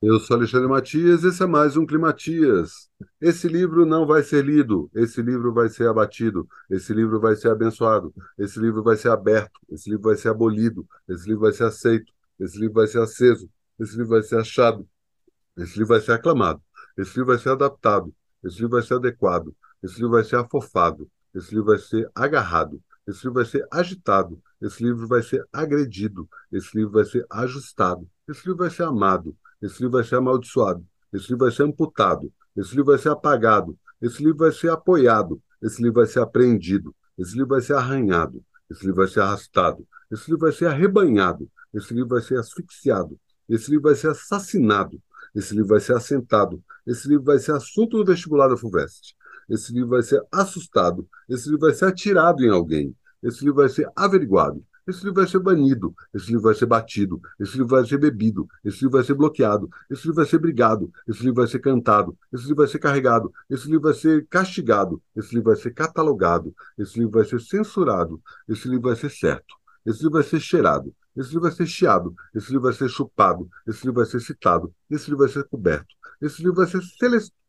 Eu sou Alexandre Matias, esse é mais um Climatias. Esse livro não vai ser lido, esse livro vai ser abatido, esse livro vai ser abençoado, esse livro vai ser aberto, esse livro vai ser abolido, esse livro vai ser aceito, esse livro vai ser aceso, esse livro vai ser achado, esse livro vai ser aclamado, esse livro vai ser adaptado, esse livro vai ser adequado, esse livro vai ser afofado, esse livro vai ser agarrado, esse livro vai ser agitado, esse livro vai ser agredido, esse livro vai ser ajustado, esse livro vai ser amado, esse livro vai ser amaldiçoado, esse livro vai ser amputado, esse livro vai ser apagado, esse livro vai ser apoiado, esse livro vai ser apreendido, esse livro vai ser arranhado, esse livro vai ser arrastado, esse livro vai ser arrebanhado, esse livro vai ser asfixiado, esse livro vai ser assassinado, esse livro vai ser assentado, esse livro vai ser assunto no vestibular da FUVEST, esse livro vai ser assustado, esse livro vai ser atirado em alguém, esse livro vai ser averiguado, esse livro vai ser banido, esse livro vai ser batido, esse livro vai ser bebido, esse livro vai ser bloqueado, esse livro vai ser brigado, esse livro vai ser cantado, esse livro vai ser carregado, esse livro vai ser castigado, esse livro vai ser catalogado, esse livro vai ser censurado, esse livro vai ser certo, esse livro vai ser cheirado, esse livro vai ser chiado, esse livro vai ser chupado, esse livro vai ser citado, esse livro vai ser coberto, esse livro vai ser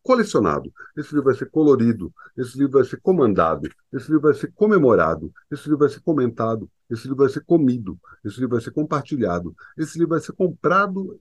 colecionado, esse livro vai ser colorido, esse livro vai ser comandado, esse livro vai ser comemorado, esse livro vai ser comentado, esse livro vai ser comido, esse livro vai ser compartilhado, esse livro vai ser comprado,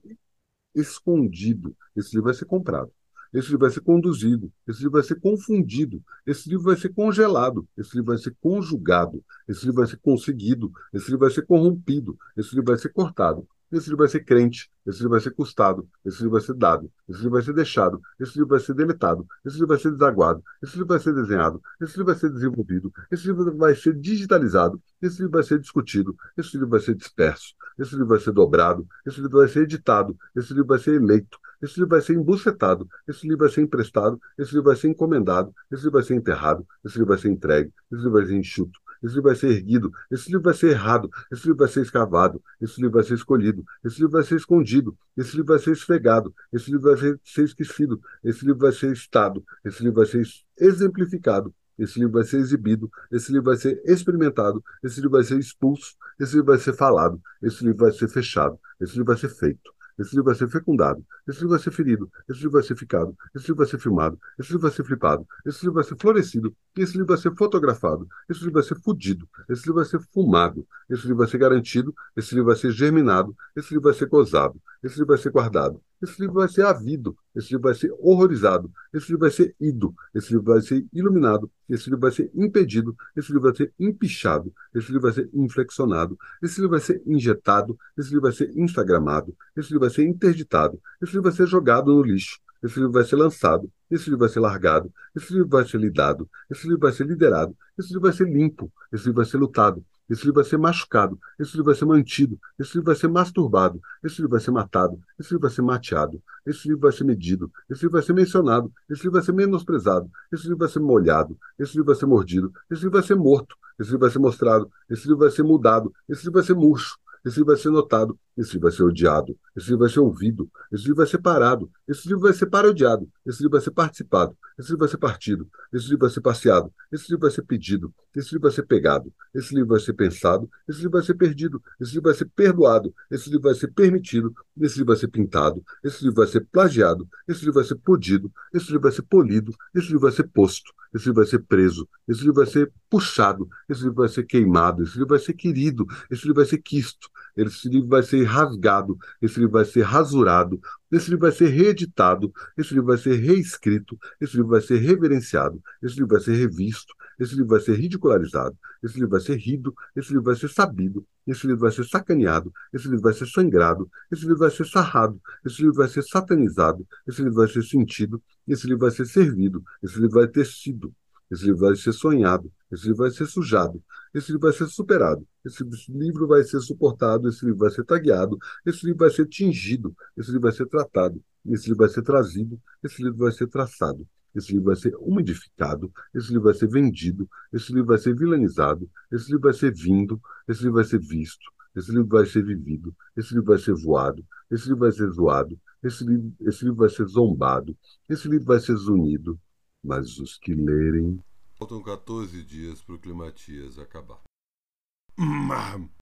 escondido, esse livro vai ser comprado. Esse livro vai ser conduzido, esse livro vai ser confundido, esse livro vai ser congelado, esse livro vai ser conjugado, esse livro vai ser conseguido, esse livro vai ser corrompido, esse livro vai ser cortado, esse livro vai ser crente, esse livro vai ser custado, esse livro vai ser dado, esse livro vai ser deixado, esse livro vai ser deletado, esse livro vai ser desaguado, esse livro vai ser desenhado, esse livro vai ser desenvolvido, esse livro vai ser digitalizado, esse livro vai ser discutido, esse livro vai ser disperso, esse livro vai ser dobrado, esse livro vai ser editado, esse livro vai ser eleito, esse livro vai ser embucetado, esse livro vai ser emprestado, esse livro vai ser encomendado, esse livro vai ser enterrado, esse livro vai ser entregue, esse livro vai ser enxuto, esse livro vai ser erguido, esse livro vai ser errado, esse livro vai ser escavado, esse livro vai ser escolhido, esse livro vai ser escondido, esse livro vai ser esfregado, esse livro vai ser, ser esquecido, esse livro vai ser estado, esse livro vai ser exemplificado, esse livro vai ser exibido, esse livro vai ser experimentado, esse livro vai ser expulso, esse livro vai ser falado, esse livro vai ser fechado, esse livro vai ser feito. Esse livro vai ser fecundado. Esse livro vai ser ferido. Esse livro vai ser ficado. Esse livro vai ser filmado. Esse livro vai ser flipado. Esse livro vai ser florescido. Esse livro vai ser fotografado. Esse livro vai ser fudido. Esse livro vai ser fumado. Esse livro vai ser garantido. Esse livro vai ser germinado. Esse livro vai ser gozado. Esse livro vai ser guardado. Esse livro vai ser havido. Esse livro vai ser horrorizado. Esse livro vai ser ido. Esse livro vai ser iluminado. Esse livro vai ser impedido. Esse livro vai ser empichado. Esse livro vai ser inflexionado. Esse livro vai ser injetado. Esse livro vai ser instagramado. Esse livro vai ser interditado. Esse livro vai ser jogado no lixo. Esse livro vai ser lançado. Esse livro vai ser largado. Esse livro vai ser lidado. Esse livro vai ser liderado. Esse livro vai ser limpo. Esse livro vai ser lutado. Esse livro vai ser machucado, esse livro vai ser mantido, esse livro vai ser masturbado, esse livro vai ser matado, esse livro vai ser mateado, esse livro vai ser medido, esse livro vai ser mencionado, esse livro vai ser menosprezado, esse livro vai ser molhado, esse livro vai ser mordido, esse livro vai ser morto, esse livro vai ser mostrado, esse livro vai ser mudado, esse livro vai ser murcho, esse livro vai ser notado, esse livro vai ser odiado, esse livro vai ser ouvido, esse livro vai ser parado, esse livro vai ser parodiado, esse livro vai ser participado, esse livro vai ser partido, esse livro vai ser passeado, esse livro vai ser pedido, esse livro vai ser pegado, esse livro vai ser pensado, esse livro vai ser perdido, esse livro vai ser perdoado, esse livro vai ser permitido, esse livro vai ser pintado, esse livro vai ser plagiado, esse livro vai ser podido, esse livro vai ser polido, esse livro vai ser posto, esse livro vai ser preso, esse livro vai ser puxado, esse livro vai ser queimado, esse livro vai ser querido, esse livro vai ser quisto, esse livro vai ser rasgado, esse livro vai ser rasurado, esse livro vai ser reeditado, esse livro vai ser reescrito, esse livro vai ser reverenciado, esse livro vai ser revisto, esse livro vai ser ridicularizado, esse livro vai ser rido, esse livro vai ser sabido, esse livro vai ser sacaneado, esse livro vai ser sangrado, esse livro vai ser sarrado, esse livro vai ser satanizado, esse livro vai ser sentido, esse livro vai ser servido, esse livro vai ter sido, esse livro vai ser sonhado, esse livro vai ser sujado, esse livro vai ser superado, esse livro vai ser suportado, esse livro vai ser tagueado, esse livro vai ser tingido, esse livro vai ser tratado, esse livro vai ser trazido, esse livro vai ser traçado, esse livro vai ser umidificado, esse livro vai ser vendido, esse livro vai ser vilanizado, esse livro vai ser vindo, esse livro vai ser visto, esse livro vai ser vivido, esse livro vai ser voado, esse livro vai ser zoado, esse livro, esse livro vai ser zombado, esse livro vai ser zunido, mas os que lerem. Faltam 14 dias para o Climatias acabar.